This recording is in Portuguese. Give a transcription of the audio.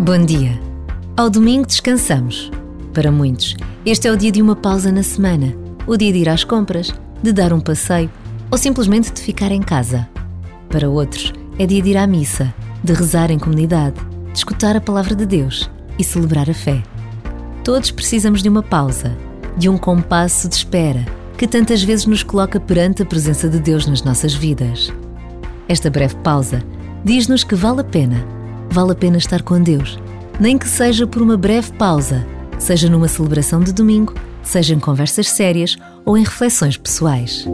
Bom dia. Ao domingo descansamos. Para muitos, este é o dia de uma pausa na semana, o dia de ir às compras, de dar um passeio ou simplesmente de ficar em casa. Para outros, é dia de ir à missa, de rezar em comunidade, de escutar a palavra de Deus e celebrar a fé. Todos precisamos de uma pausa, de um compasso de espera que tantas vezes nos coloca perante a presença de Deus nas nossas vidas. Esta breve pausa diz-nos que vale a pena vale a pena estar com Deus, nem que seja por uma breve pausa, seja numa celebração de domingo, seja em conversas sérias ou em reflexões pessoais.